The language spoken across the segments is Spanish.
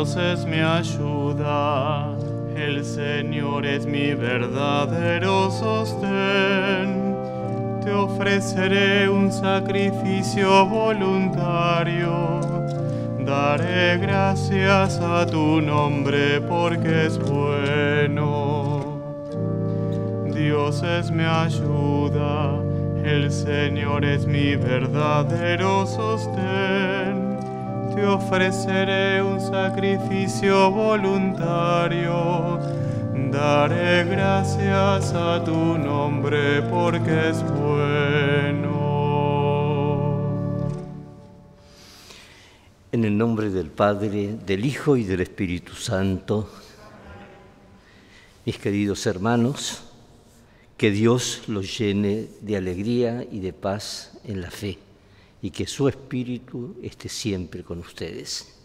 Dios es mi ayuda, el Señor es mi verdadero sostén. Te ofreceré un sacrificio voluntario, daré gracias a tu nombre porque es bueno. Dios es mi ayuda, el Señor es mi verdadero sostén te ofreceré un sacrificio voluntario. Daré gracias a tu nombre porque es bueno. En el nombre del Padre, del Hijo y del Espíritu Santo, mis queridos hermanos, que Dios los llene de alegría y de paz en la fe y que su espíritu esté siempre con ustedes.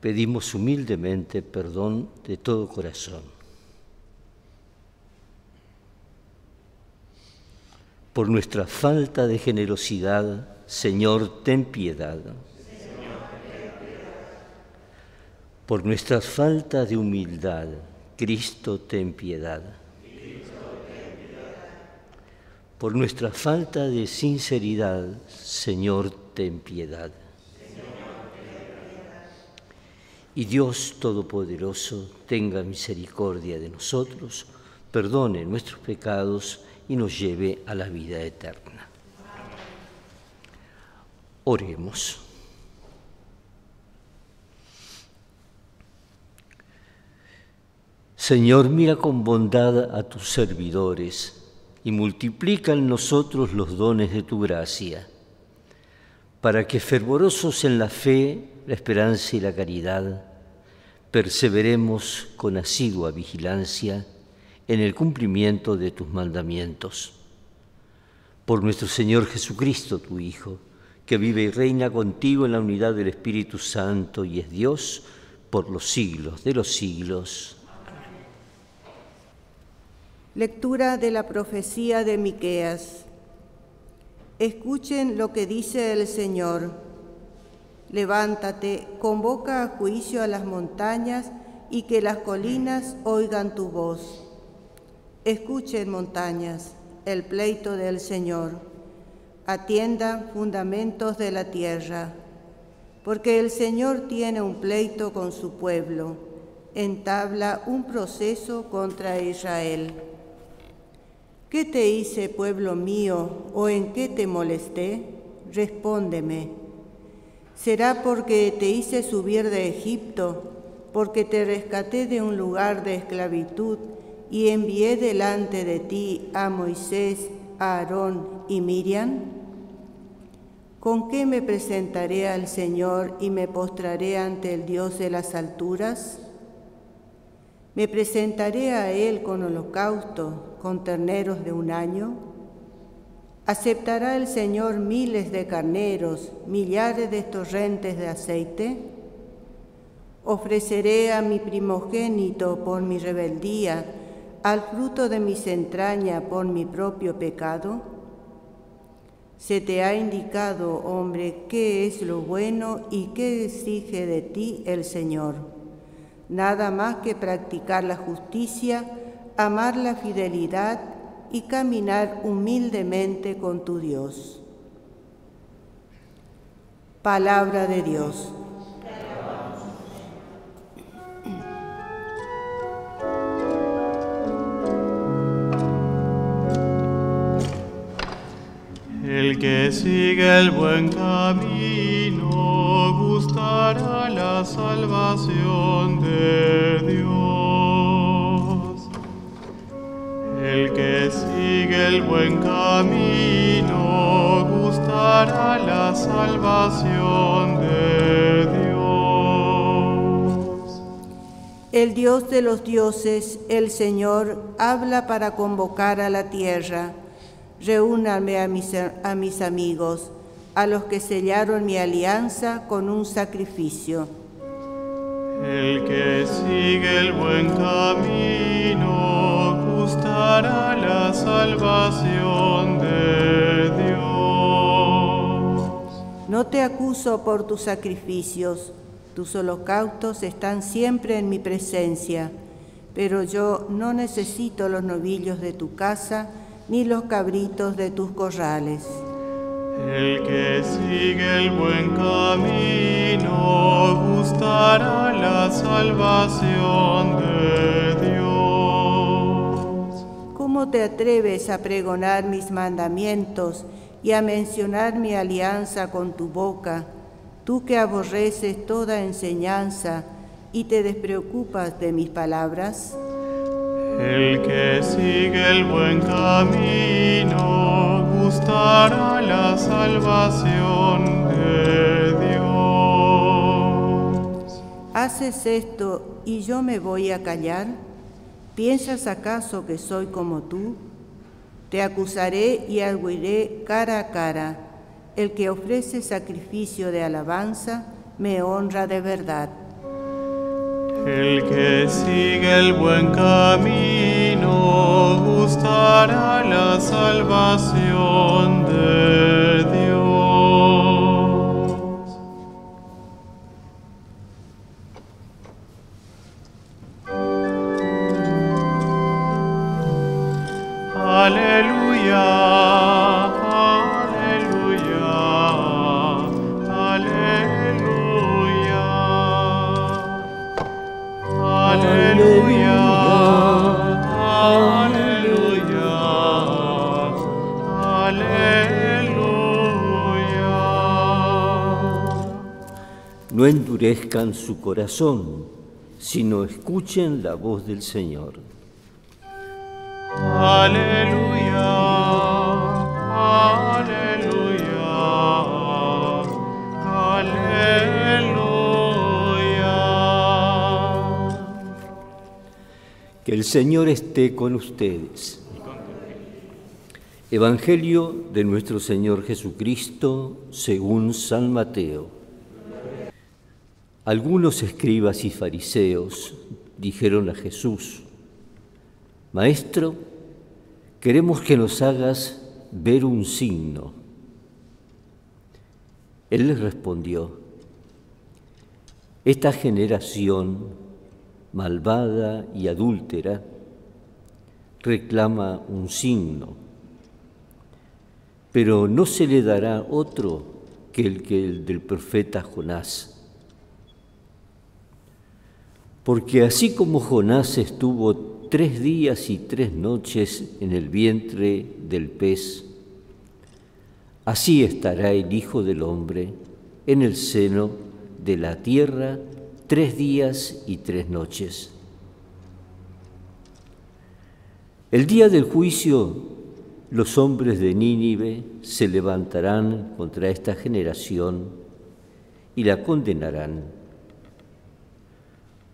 Pedimos humildemente perdón de todo corazón. Por nuestra falta de generosidad, Señor, ten piedad. Por nuestra falta de humildad, Cristo, ten piedad por nuestra falta de sinceridad, Señor, ten piedad. Y Dios Todopoderoso tenga misericordia de nosotros, perdone nuestros pecados y nos lleve a la vida eterna. Oremos. Señor, mira con bondad a tus servidores y multiplica en nosotros los dones de tu gracia, para que fervorosos en la fe, la esperanza y la caridad, perseveremos con asidua vigilancia en el cumplimiento de tus mandamientos. Por nuestro Señor Jesucristo, tu Hijo, que vive y reina contigo en la unidad del Espíritu Santo y es Dios por los siglos de los siglos. Lectura de la profecía de Miqueas. Escuchen lo que dice el Señor. Levántate, convoca a juicio a las montañas y que las colinas oigan tu voz. Escuchen montañas el pleito del Señor. Atiendan fundamentos de la tierra, porque el Señor tiene un pleito con su pueblo, entabla un proceso contra Israel. ¿Qué te hice, pueblo mío, o en qué te molesté? Respóndeme. ¿Será porque te hice subir de Egipto, porque te rescaté de un lugar de esclavitud y envié delante de ti a Moisés, a Aarón y Miriam? ¿Con qué me presentaré al Señor y me postraré ante el Dios de las alturas? Me presentaré a Él con holocausto, con terneros de un año. ¿Aceptará el Señor miles de carneros, millares de torrentes de aceite? Ofreceré a mi primogénito por mi rebeldía, al fruto de mis entrañas por mi propio pecado. Se te ha indicado, hombre, qué es lo bueno y qué exige de ti el Señor nada más que practicar la justicia, amar la fidelidad y caminar humildemente con tu Dios. Palabra de Dios. El que sigue el buen camino gustará la salvación de Dios. El que sigue el buen camino gustará la salvación de Dios. El Dios de los dioses, el Señor, habla para convocar a la tierra reúname a mis, a mis amigos, a los que sellaron mi alianza con un sacrificio. El que sigue el buen camino gustará la salvación de Dios. No te acuso por tus sacrificios, tus holocaustos están siempre en mi presencia, pero yo no necesito los novillos de tu casa ni los cabritos de tus corrales. El que sigue el buen camino gustará la salvación de Dios. ¿Cómo te atreves a pregonar mis mandamientos y a mencionar mi alianza con tu boca, tú que aborreces toda enseñanza y te despreocupas de mis palabras? El que sigue el buen camino gustará la salvación de Dios. ¿Haces esto y yo me voy a callar? ¿Piensas acaso que soy como tú? Te acusaré y arguiré cara a cara. El que ofrece sacrificio de alabanza me honra de verdad. El que sigue el buen camino gustará la salvación de Dios. Aleluya, endurezcan su corazón, sino escuchen la voz del Señor. Aleluya, aleluya, aleluya. Que el Señor esté con ustedes. Evangelio de nuestro Señor Jesucristo según San Mateo. Algunos escribas y fariseos dijeron a Jesús, Maestro, queremos que nos hagas ver un signo. Él les respondió, esta generación malvada y adúltera reclama un signo, pero no se le dará otro que el que el del profeta Jonás. Porque así como Jonás estuvo tres días y tres noches en el vientre del pez, así estará el Hijo del Hombre en el seno de la tierra tres días y tres noches. El día del juicio, los hombres de Nínive se levantarán contra esta generación y la condenarán,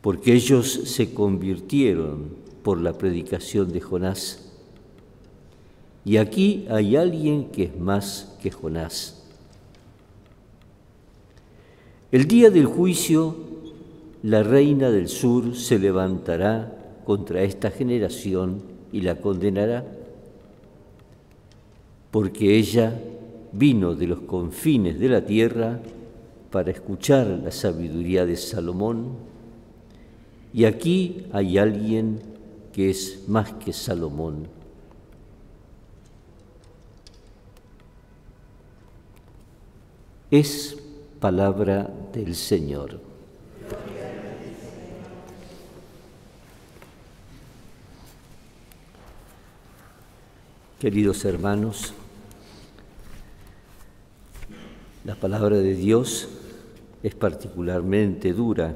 porque ellos se convirtieron por la predicación de Jonás. Y aquí hay alguien que es más que Jonás. El día del juicio, la reina del sur se levantará contra esta generación y la condenará, porque ella vino de los confines de la tierra para escuchar la sabiduría de Salomón, y aquí hay alguien que es más que Salomón. Es palabra del Señor. Queridos hermanos, la palabra de Dios es particularmente dura,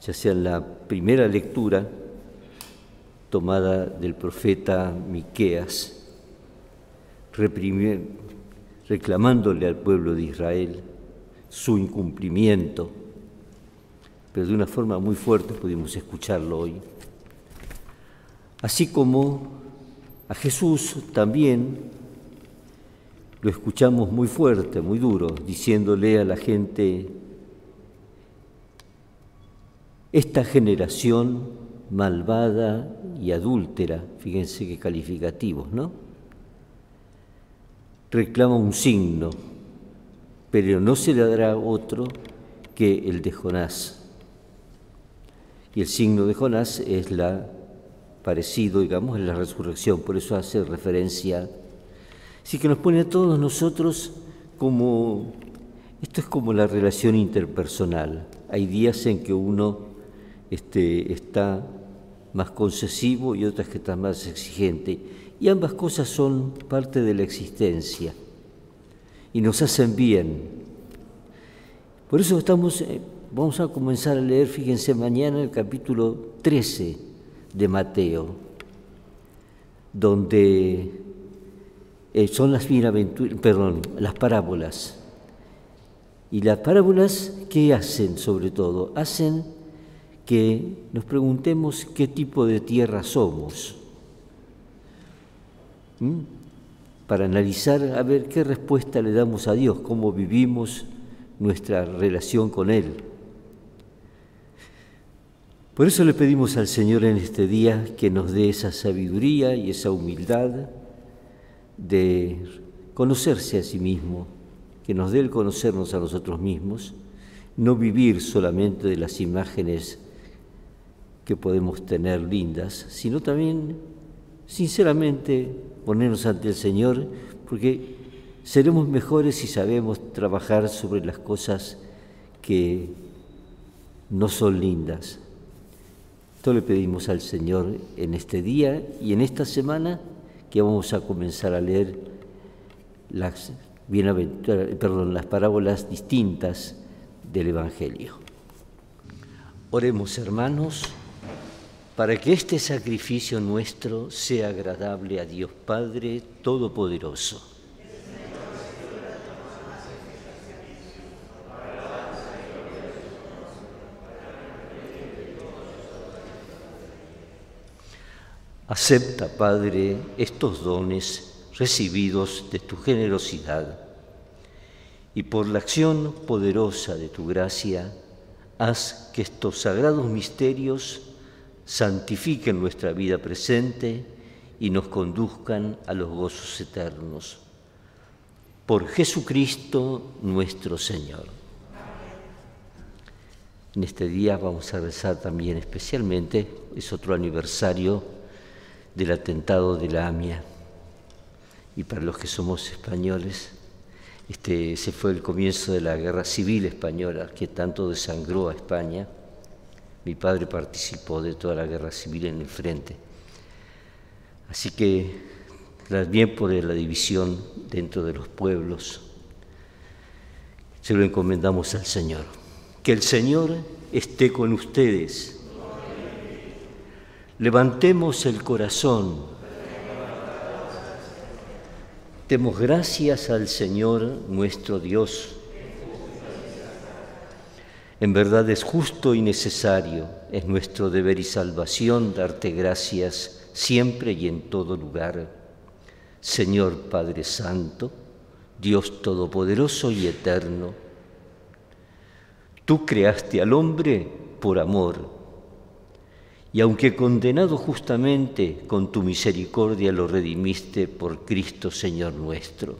ya sea en la primera lectura tomada del profeta Miqueas, reclamándole al pueblo de Israel su incumplimiento, pero de una forma muy fuerte pudimos escucharlo hoy. Así como a Jesús también lo escuchamos muy fuerte, muy duro, diciéndole a la gente, esta generación malvada y adúltera, fíjense qué calificativos, ¿no? reclama un signo. pero no se le dará otro que el de Jonás. Y el signo de Jonás es la parecido, digamos, es la resurrección, por eso hace referencia. Así que nos pone a todos nosotros como, esto es como la relación interpersonal. Hay días en que uno este, está más concesivo y otras que está más exigente. Y ambas cosas son parte de la existencia y nos hacen bien. Por eso estamos, eh, vamos a comenzar a leer, fíjense, mañana el capítulo 13 de Mateo, donde eh, son las perdón, las parábolas. Y las parábolas, ¿qué hacen sobre todo? Hacen que nos preguntemos qué tipo de tierra somos. Para analizar a ver qué respuesta le damos a Dios, cómo vivimos nuestra relación con Él. Por eso le pedimos al Señor en este día que nos dé esa sabiduría y esa humildad de conocerse a sí mismo, que nos dé el conocernos a nosotros mismos, no vivir solamente de las imágenes que podemos tener lindas, sino también, sinceramente, ponernos ante el Señor, porque seremos mejores si sabemos trabajar sobre las cosas que no son lindas. Esto le pedimos al Señor en este día y en esta semana que vamos a comenzar a leer las, perdón, las parábolas distintas del Evangelio. Oremos hermanos para que este sacrificio nuestro sea agradable a Dios Padre Todopoderoso. Acepta, Padre, estos dones recibidos de tu generosidad y por la acción poderosa de tu gracia, haz que estos sagrados misterios santifiquen nuestra vida presente y nos conduzcan a los gozos eternos. Por Jesucristo nuestro Señor. En este día vamos a rezar también especialmente, es otro aniversario del atentado de la AMIA. Y para los que somos españoles, este, ese fue el comienzo de la guerra civil española que tanto desangró a España mi padre participó de toda la guerra civil en el frente. Así que bien por la división dentro de los pueblos, se lo encomendamos al Señor. Que el Señor esté con ustedes. Levantemos el corazón. Demos gracias al Señor nuestro Dios. En verdad es justo y necesario, es nuestro deber y salvación darte gracias siempre y en todo lugar. Señor Padre Santo, Dios Todopoderoso y Eterno, tú creaste al hombre por amor, y aunque condenado justamente, con tu misericordia lo redimiste por Cristo Señor nuestro.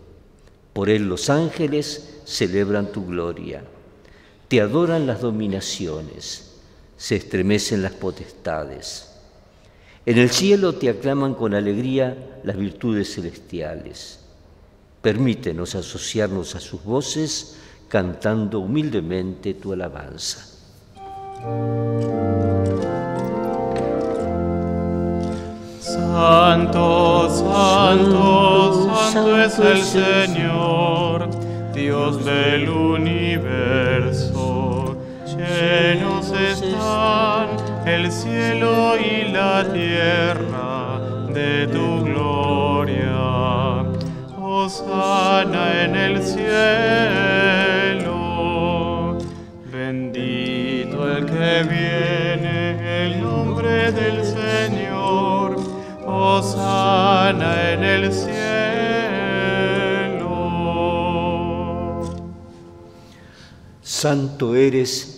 Por él los ángeles celebran tu gloria te adoran las dominaciones, se estremecen las potestades. En el cielo te aclaman con alegría las virtudes celestiales. Permítenos asociarnos a sus voces cantando humildemente tu alabanza. Santo, santo, santo es el Señor, Dios del universo llenos están el cielo y la tierra de tu gloria. Osana en el cielo, bendito el que viene el nombre del Señor. Osana en el cielo. Santo eres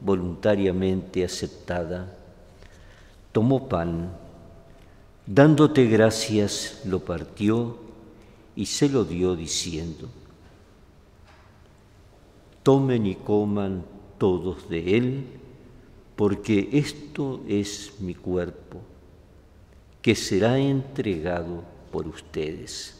voluntariamente aceptada, tomó pan, dándote gracias, lo partió y se lo dio diciendo, tomen y coman todos de él, porque esto es mi cuerpo, que será entregado por ustedes.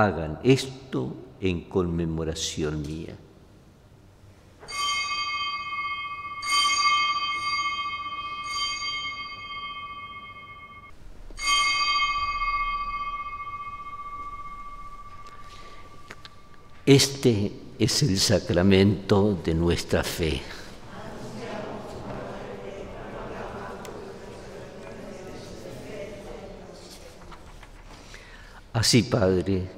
Hagan esto en conmemoración mía. Este es el sacramento de nuestra fe. Así, Padre,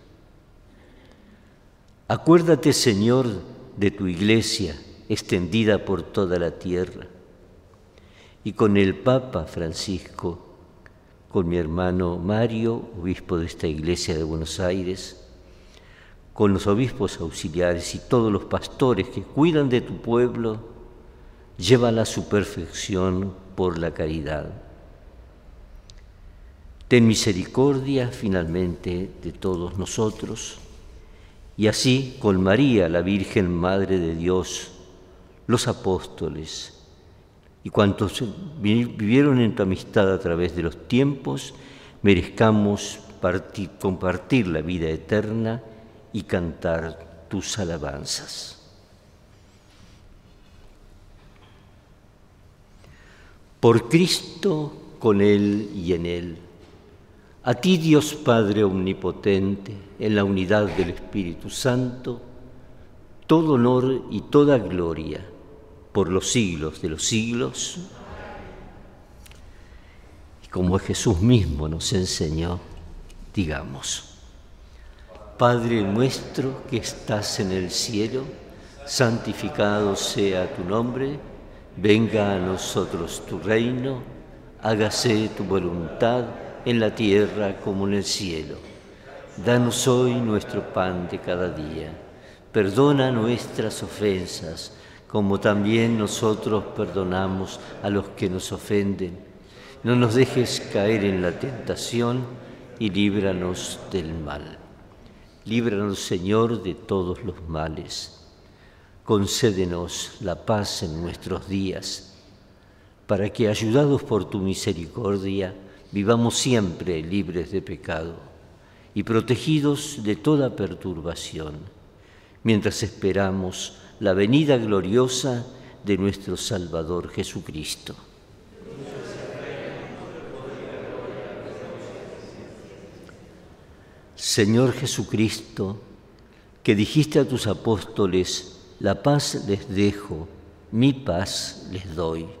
Acuérdate, Señor, de tu iglesia extendida por toda la tierra y con el Papa Francisco, con mi hermano Mario, obispo de esta iglesia de Buenos Aires, con los obispos auxiliares y todos los pastores que cuidan de tu pueblo, llévala a su perfección por la caridad. Ten misericordia finalmente de todos nosotros, y así con María, la Virgen Madre de Dios, los apóstoles y cuantos vivieron en tu amistad a través de los tiempos, merezcamos compartir la vida eterna y cantar tus alabanzas. Por Cristo, con Él y en Él, a ti Dios Padre Omnipotente, en la unidad del Espíritu Santo, todo honor y toda gloria por los siglos de los siglos. Y como Jesús mismo nos enseñó, digamos, Padre nuestro que estás en el cielo, santificado sea tu nombre, venga a nosotros tu reino, hágase tu voluntad en la tierra como en el cielo. Danos hoy nuestro pan de cada día. Perdona nuestras ofensas, como también nosotros perdonamos a los que nos ofenden. No nos dejes caer en la tentación y líbranos del mal. Líbranos, Señor, de todos los males. Concédenos la paz en nuestros días, para que, ayudados por tu misericordia, vivamos siempre libres de pecado y protegidos de toda perturbación, mientras esperamos la venida gloriosa de nuestro Salvador Jesucristo. Señor Jesucristo, que dijiste a tus apóstoles, la paz les dejo, mi paz les doy.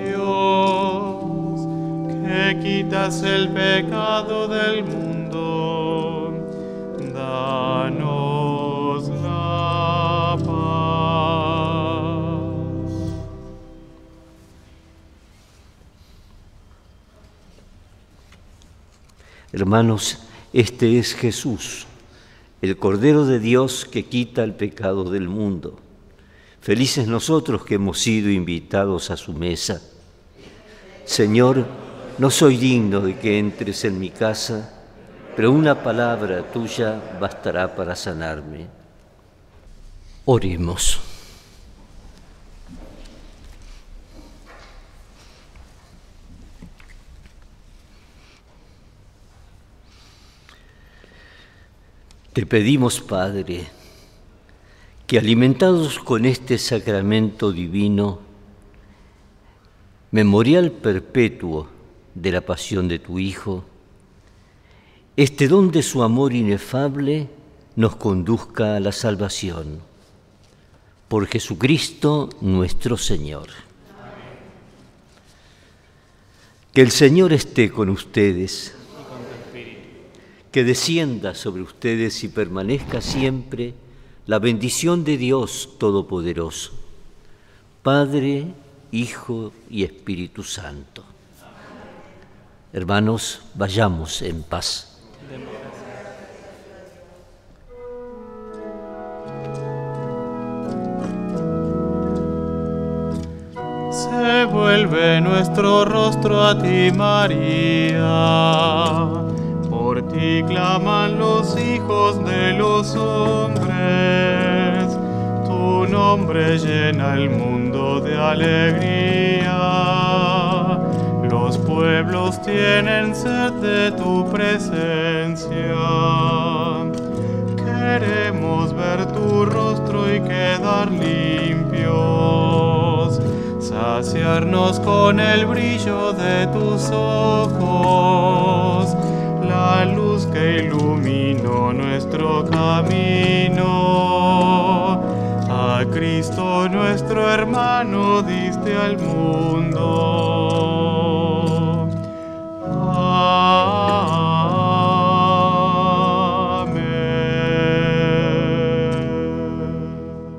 que quitas el pecado del mundo, danos la paz. Hermanos, este es Jesús, el Cordero de Dios que quita el pecado del mundo. Felices nosotros que hemos sido invitados a su mesa. Señor, no soy digno de que entres en mi casa, pero una palabra tuya bastará para sanarme. Oremos. Te pedimos, Padre, que alimentados con este sacramento divino, memorial perpetuo de la pasión de tu Hijo, este don de su amor inefable nos conduzca a la salvación. Por Jesucristo nuestro Señor. Que el Señor esté con ustedes, que descienda sobre ustedes y permanezca siempre la bendición de Dios Todopoderoso, Padre, Hijo y Espíritu Santo. Hermanos, vayamos en paz. Se vuelve nuestro rostro a ti, María. Por ti claman los hijos de los hombres. Tu nombre llena el mundo de alegría. Los pueblos tienen sed de tu presencia. Queremos ver tu rostro y quedar limpios saciarnos con el brillo de tus ojos, la luz que iluminó nuestro camino. A Cristo nuestro hermano diste al mundo